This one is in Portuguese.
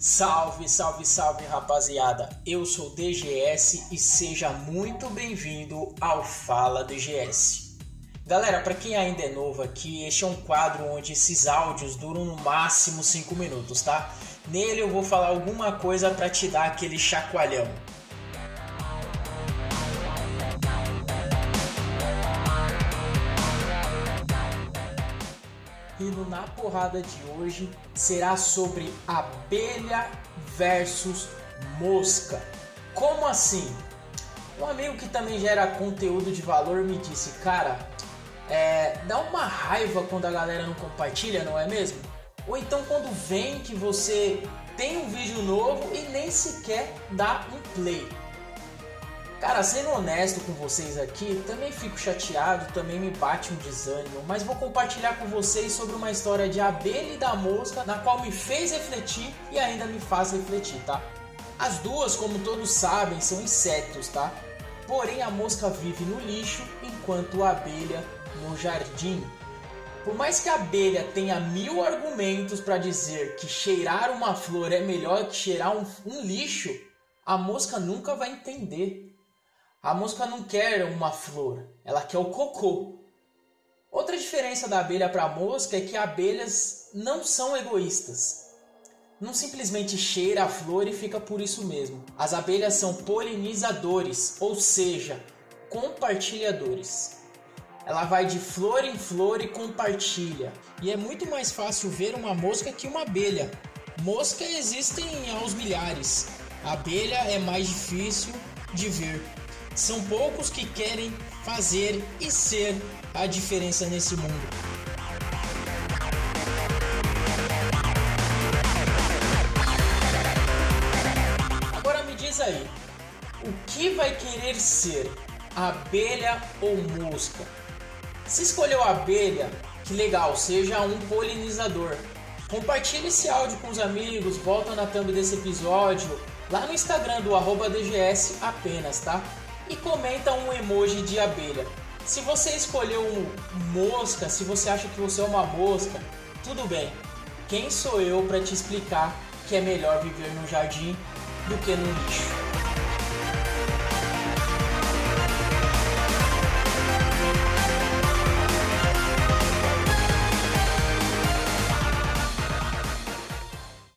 Salve, salve, salve rapaziada! Eu sou DGS e seja muito bem-vindo ao Fala DGS. Galera, para quem ainda é novo aqui, este é um quadro onde esses áudios duram no máximo 5 minutos, tá? Nele eu vou falar alguma coisa para te dar aquele chacoalhão. E no Na Porrada de hoje será sobre abelha versus mosca. Como assim? Um amigo que também gera conteúdo de valor me disse, cara, é, dá uma raiva quando a galera não compartilha, não é mesmo? Ou então quando vem que você tem um vídeo novo e nem sequer dá um play. Cara, sendo honesto com vocês aqui, também fico chateado, também me bate um desânimo, mas vou compartilhar com vocês sobre uma história de abelha e da mosca, na qual me fez refletir e ainda me faz refletir, tá? As duas, como todos sabem, são insetos, tá? Porém, a mosca vive no lixo, enquanto a abelha no jardim. Por mais que a abelha tenha mil argumentos para dizer que cheirar uma flor é melhor que cheirar um, um lixo, a mosca nunca vai entender. A mosca não quer uma flor, ela quer o cocô. Outra diferença da abelha para a mosca é que abelhas não são egoístas. Não simplesmente cheira a flor e fica por isso mesmo. As abelhas são polinizadores, ou seja, compartilhadores. Ela vai de flor em flor e compartilha. E é muito mais fácil ver uma mosca que uma abelha. Mosca existem aos milhares. A abelha é mais difícil de ver. São poucos que querem fazer e ser a diferença nesse mundo. Agora me diz aí, o que vai querer ser? Abelha ou mosca? Se escolheu abelha, que legal, seja um polinizador. Compartilhe esse áudio com os amigos, volta na thumb desse episódio, lá no Instagram do DGS apenas, tá? E comenta um emoji de abelha. Se você escolheu mosca, se você acha que você é uma mosca, tudo bem. Quem sou eu para te explicar que é melhor viver no jardim do que no lixo?